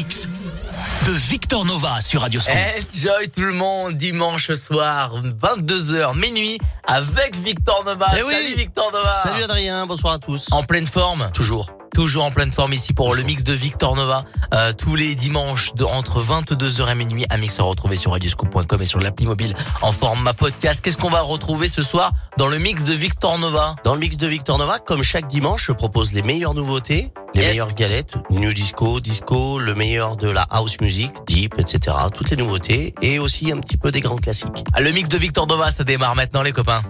mix de Victor Nova sur Radio Scoop. Enjoy tout le monde dimanche soir 22h minuit avec Victor Nova. Eh oui. Salut Victor Nova. Salut Adrien, bonsoir à tous. En pleine forme. Toujours. Toujours en pleine forme ici pour le mix de Victor Nova euh, tous les dimanches de entre 22h et minuit un mix à retrouver sur radioscoop.com et sur l'appli mobile en format podcast. Qu'est-ce qu'on va retrouver ce soir dans le mix de Victor Nova? Dans le mix de Victor Nova, comme chaque dimanche, je propose les meilleures nouveautés, les Yes. meilleures galettes, new disco, disco, le meilleur de la house music, deep, etc. Toutes les nouveautés et aussi un petit peu des grands classiques. Le mix de Victor Nova ça démarre maintenant les copains.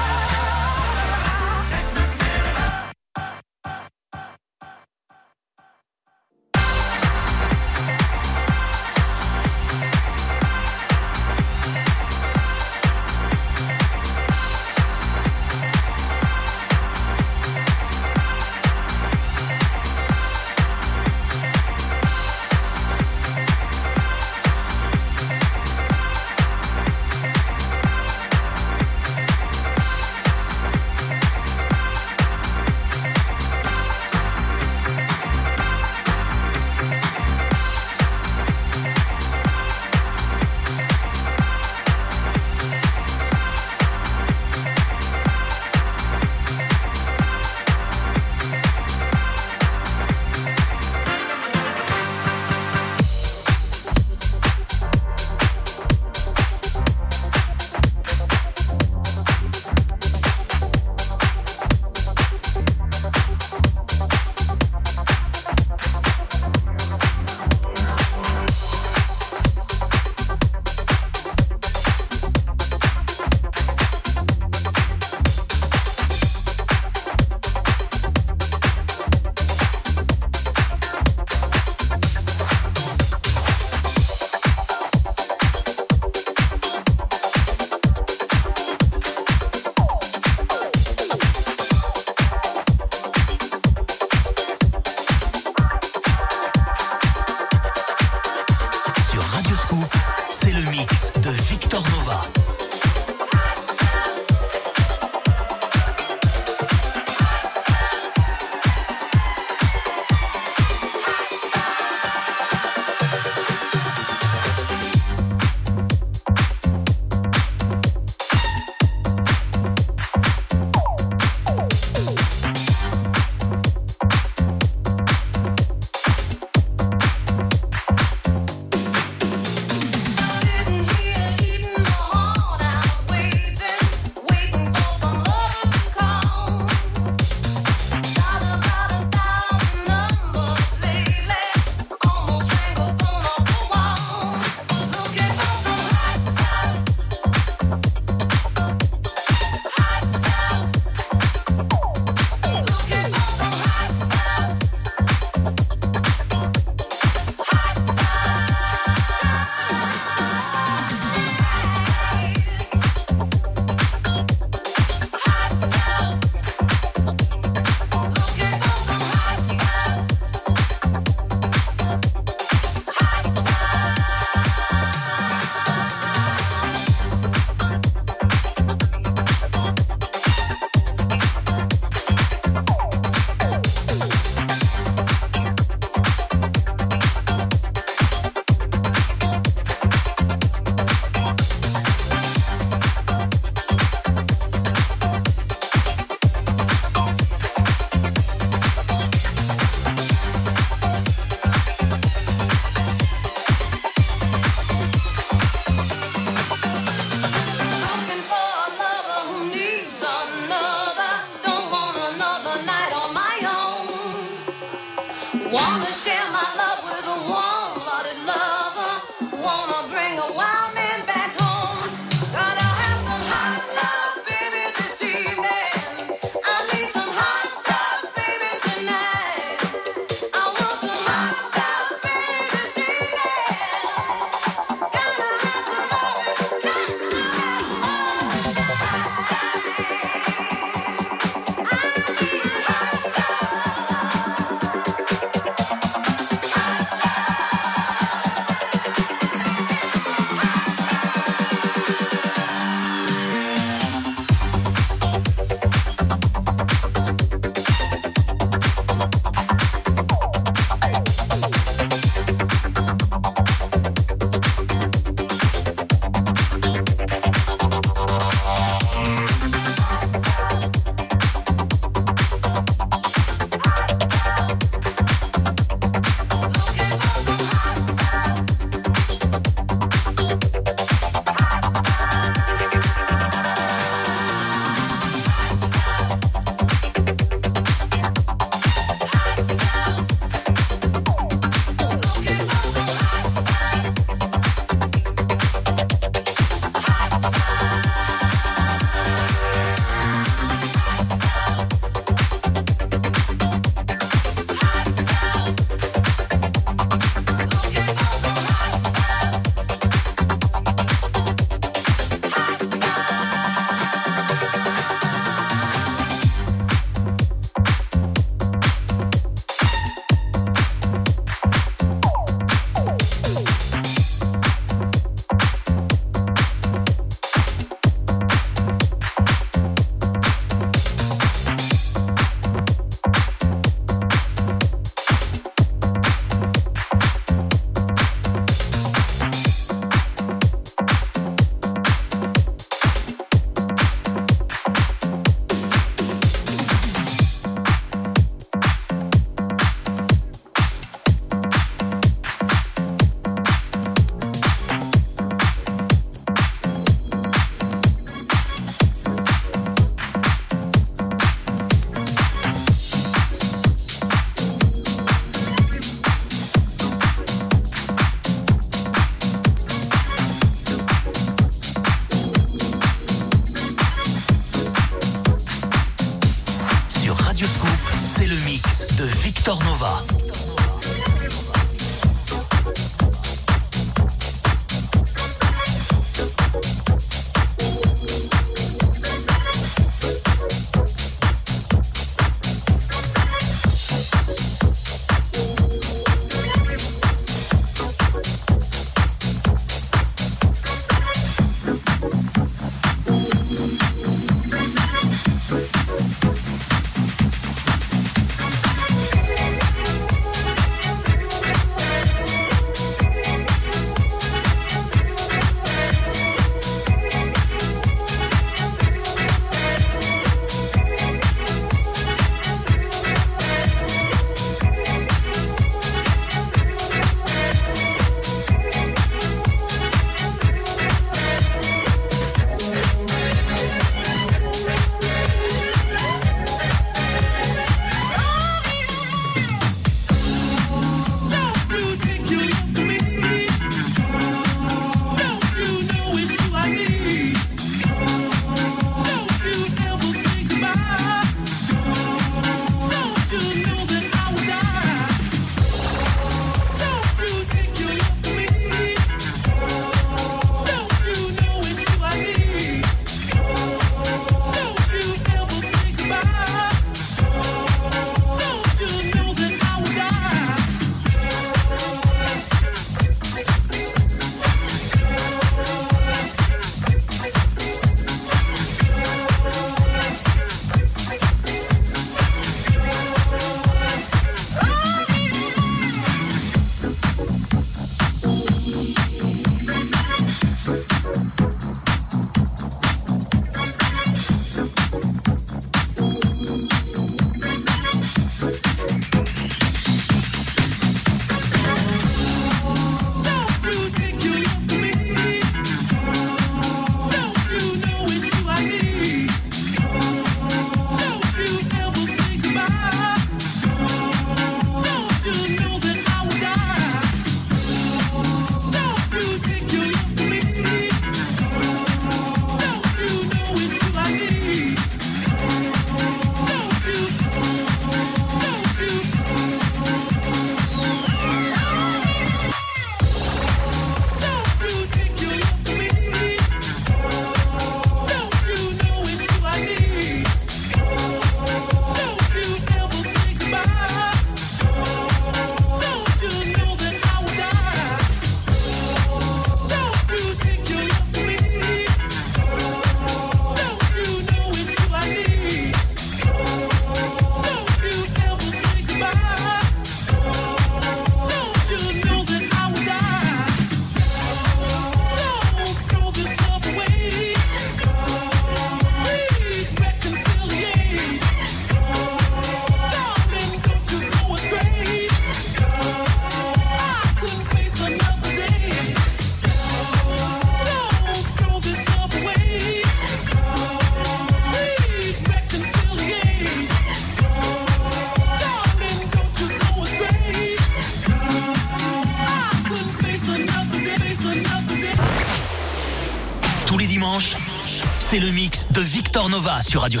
Sur Radio